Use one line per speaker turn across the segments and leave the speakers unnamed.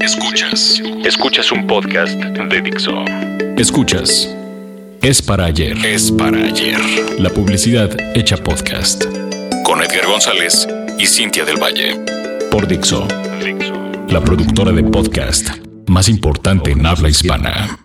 Escuchas. Escuchas un podcast de Dixo. Escuchas. Es para ayer. Es para ayer. La publicidad hecha podcast. Con Edgar González y Cintia del Valle. Por Dixo. La productora de podcast más importante en habla hispana.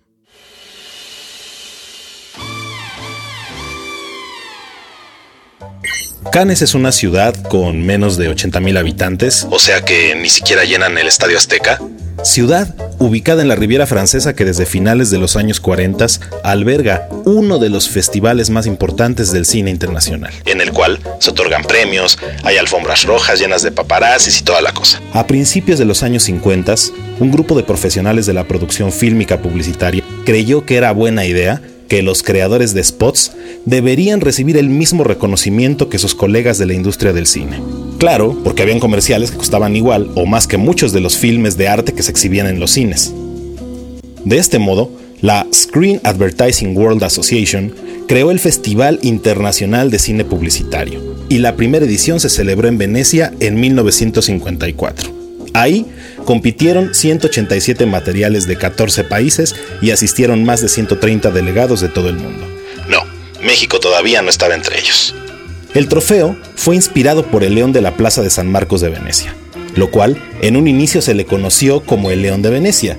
Cannes es una ciudad con menos de 80.000 habitantes, o sea que ni siquiera llenan el Estadio Azteca. Ciudad ubicada en la Riviera Francesa que desde finales de los años 40 alberga uno de los festivales más importantes del cine internacional, en el cual se otorgan premios, hay alfombras rojas llenas de paparazzis y toda la cosa. A principios de los años 50, un grupo de profesionales de la producción fílmica publicitaria creyó que era buena idea que los creadores de spots deberían recibir el mismo reconocimiento que sus colegas de la industria del cine. Claro, porque habían comerciales que costaban igual o más que muchos de los filmes de arte que se exhibían en los cines. De este modo, la Screen Advertising World Association creó el Festival Internacional de Cine Publicitario, y la primera edición se celebró en Venecia en 1954. Ahí compitieron 187 materiales de 14 países y asistieron más de 130 delegados de todo el mundo. No, México todavía no estaba entre ellos. El trofeo fue inspirado por el león de la Plaza de San Marcos de Venecia, lo cual en un inicio se le conoció como el León de Venecia.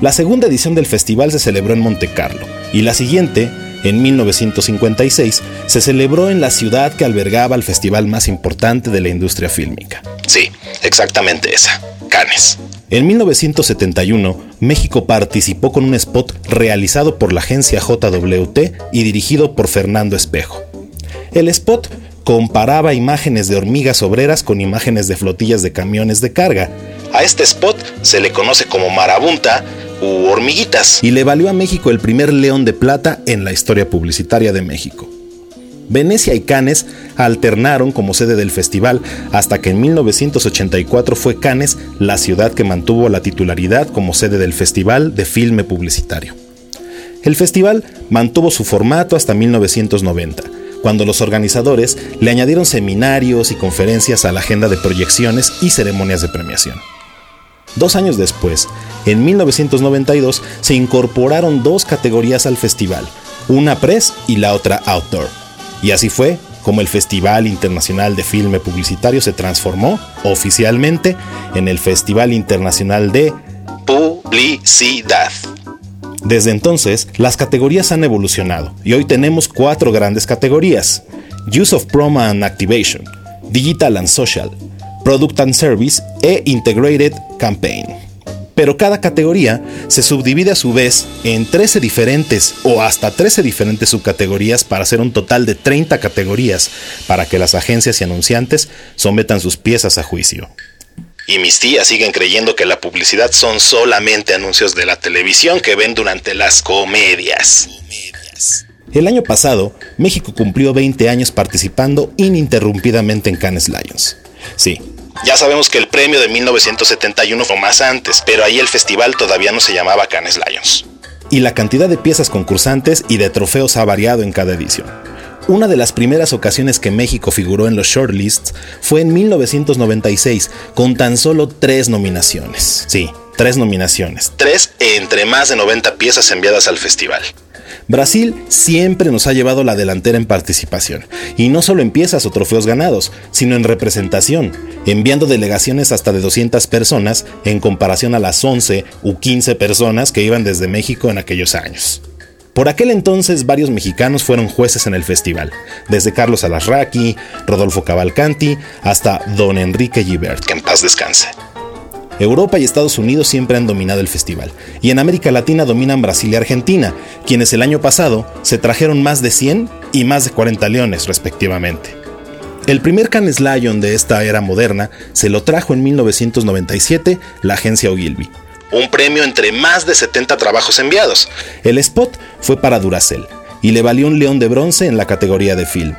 La segunda edición del festival se celebró en Monte Carlo y la siguiente, en 1956, se celebró en la ciudad que albergaba el festival más importante de la industria fílmica. Sí, exactamente esa, En 1971, México participó con un spot realizado por la agencia JWT y dirigido por Fernando Espejo. El spot comparaba imágenes de hormigas obreras con imágenes de flotillas de camiones de carga. A este spot se le conoce como marabunta u hormiguitas y le valió a México el primer león de plata en la historia publicitaria de México. Venecia y Cannes alternaron como sede del festival hasta que en 1984 fue Cannes la ciudad que mantuvo la titularidad como sede del Festival de Filme Publicitario. El festival mantuvo su formato hasta 1990, cuando los organizadores le añadieron seminarios y conferencias a la agenda de proyecciones y ceremonias de premiación. Dos años después, en 1992, se incorporaron dos categorías al festival, una press y la otra outdoor y así fue como el Festival Internacional de Filme Publicitario se transformó oficialmente en el Festival Internacional de Publicidad. Desde entonces, las categorías han evolucionado y hoy tenemos cuatro grandes categorías. Use of Promo and Activation, Digital and Social, Product and Service e Integrated Campaign pero cada categoría se subdivide a su vez en 13 diferentes o hasta 13 diferentes subcategorías para hacer un total de 30 categorías para que las agencias y anunciantes sometan sus piezas a juicio. Y mis tías siguen creyendo que la publicidad son solamente anuncios de la televisión que ven durante las comedias. El año pasado, México cumplió 20 años participando ininterrumpidamente en Cannes Lions. Sí, ya sabemos que el premio de 1971 fue más antes, pero ahí el festival todavía no se llamaba Cannes Lions. Y la cantidad de piezas concursantes y de trofeos ha variado en cada edición. Una de las primeras ocasiones que México figuró en los shortlists fue en 1996, con tan solo tres nominaciones. Sí, tres nominaciones. Tres entre más de 90 piezas enviadas al festival. Brasil siempre nos ha llevado la delantera en participación, y no solo en piezas o trofeos ganados, sino en representación, enviando delegaciones hasta de 200 personas en comparación a las 11 u 15 personas que iban desde México en aquellos años. Por aquel entonces varios mexicanos fueron jueces en el festival, desde Carlos Alasraqui, Rodolfo Cavalcanti, hasta Don Enrique Gibert, que en paz descanse. Europa y Estados Unidos siempre han dominado el festival, y en América Latina dominan Brasil y Argentina, quienes el año pasado se trajeron más de 100 y más de 40 leones respectivamente. El primer Cannes Lion de esta era moderna se lo trajo en 1997 la agencia Ogilvy, un premio entre más de 70 trabajos enviados. El spot fue para Duracell y le valió un león de bronce en la categoría de film.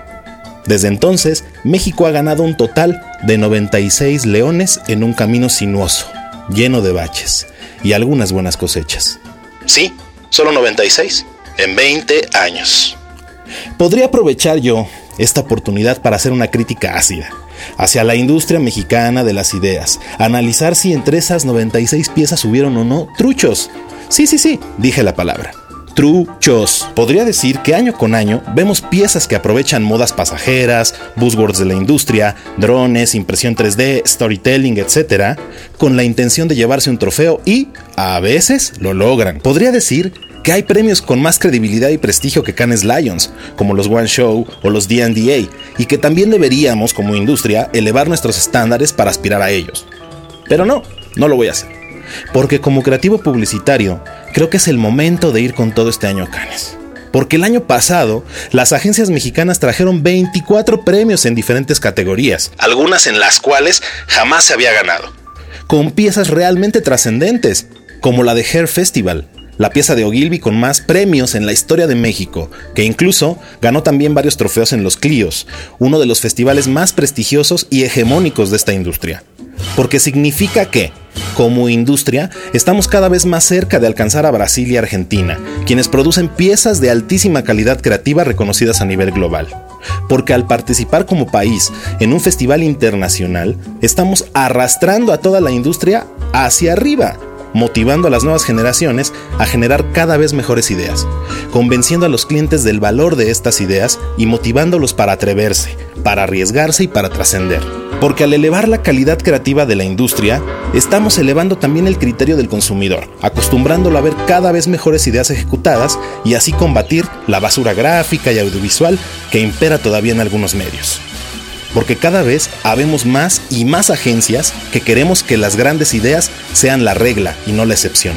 Desde entonces, México ha ganado un total de 96 leones en un camino sinuoso, lleno de baches y algunas buenas cosechas. Sí, solo 96, en 20 años. Podría aprovechar yo esta oportunidad para hacer una crítica ácida, hacia la industria mexicana de las ideas, analizar si entre esas 96 piezas hubieron o no truchos. Sí, sí, sí, dije la palabra truchos. Podría decir que año con año vemos piezas que aprovechan modas pasajeras, buzzwords de la industria, drones, impresión 3D, storytelling, etc., con la intención de llevarse un trofeo y, a veces, lo logran. Podría decir que hay premios con más credibilidad y prestigio que Cannes Lions, como los One Show o los D&DA, y que también deberíamos, como industria, elevar nuestros estándares para aspirar a ellos. Pero no, no lo voy a hacer. Porque como creativo publicitario, creo que es el momento de ir con todo este año a Cannes. Porque el año pasado, las agencias mexicanas trajeron 24 premios en diferentes categorías, algunas en las cuales jamás se había ganado, con piezas realmente trascendentes, como la de Hair Festival, la pieza de Ogilvy con más premios en la historia de México, que incluso ganó también varios trofeos en los Clios, uno de los festivales más prestigiosos y hegemónicos de esta industria. Porque significa que, como industria, estamos cada vez más cerca de alcanzar a Brasil y Argentina, quienes producen piezas de altísima calidad creativa reconocidas a nivel global. Porque al participar como país en un festival internacional, estamos arrastrando a toda la industria hacia arriba, motivando a las nuevas generaciones a generar cada vez mejores ideas, convenciendo a los clientes del valor de estas ideas y motivándolos para atreverse, para arriesgarse y para trascender. Porque al elevar la calidad creativa de la industria, estamos elevando también el criterio del consumidor, acostumbrándolo a ver cada vez mejores ideas ejecutadas y así combatir la basura gráfica y audiovisual que impera todavía en algunos medios. Porque cada vez habemos más y más agencias que queremos que las grandes ideas sean la regla y no la excepción.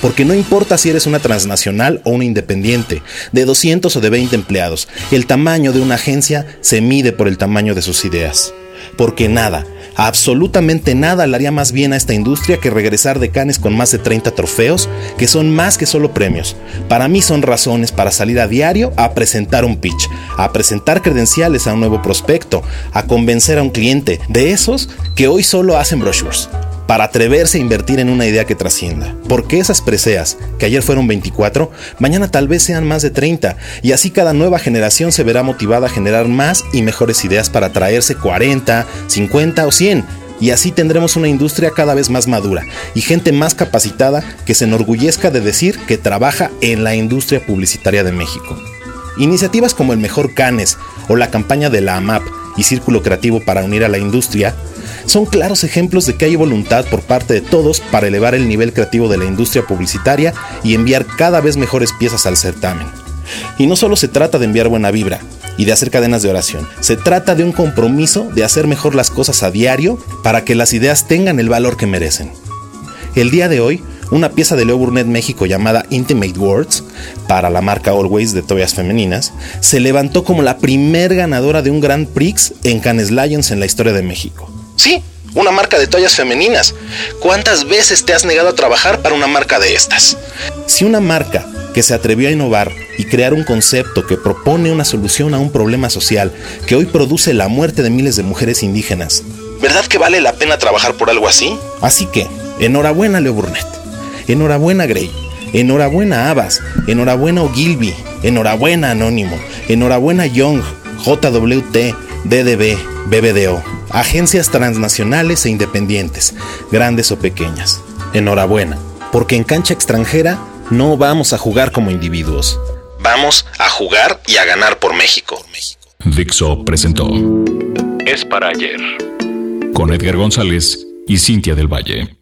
Porque no importa si eres una transnacional o una independiente, de 200 o de 20 empleados, el tamaño de una agencia se mide por el tamaño de sus ideas porque nada, absolutamente nada le haría más bien a esta industria que regresar de Cannes con más de 30 trofeos, que son más que solo premios. Para mí son razones para salir a diario a presentar un pitch, a presentar credenciales a un nuevo prospecto, a convencer a un cliente, de esos que hoy solo hacen brochures para atreverse a invertir en una idea que trascienda. Porque esas preseas, que ayer fueron 24, mañana tal vez sean más de 30, y así cada nueva generación se verá motivada a generar más y mejores ideas para traerse 40, 50 o 100. Y así tendremos una industria cada vez más madura y gente más capacitada que se enorgullezca de decir que trabaja en la industria publicitaria de México. Iniciativas como el Mejor Canes o la campaña de la AMAP y Círculo Creativo para unir a la industria son claros ejemplos de que hay voluntad por parte de todos para elevar el nivel creativo de la industria publicitaria y enviar cada vez mejores piezas al certamen. Y no solo se trata de enviar buena vibra y de hacer cadenas de oración, se trata de un compromiso de hacer mejor las cosas a diario para que las ideas tengan el valor que merecen. El día de hoy, una pieza de Leo Burnett México llamada Intimate Words, para la marca Always de toallas femeninas, se levantó como la primer ganadora de un Grand Prix en Cannes Lions en la historia de México. Sí, una marca de toallas femeninas. ¿Cuántas veces te has negado a trabajar para una marca de estas? Si una marca que se atrevió a innovar y crear un concepto que propone una solución a un problema social que hoy produce la muerte de miles de mujeres indígenas, ¿verdad que vale la pena trabajar por algo así? Así que, enhorabuena Leo Burnett, enhorabuena Gray, enhorabuena Abbas, enhorabuena Ogilvy, enhorabuena Anónimo, enhorabuena Young, JWT, DDB, BBDO agencias transnacionales e independientes, grandes o pequeñas. Enhorabuena, porque en cancha extranjera no vamos a jugar como individuos. Vamos a jugar y a ganar por México.
Dixo presentó Es para ayer con Edgar González y Cintia del Valle.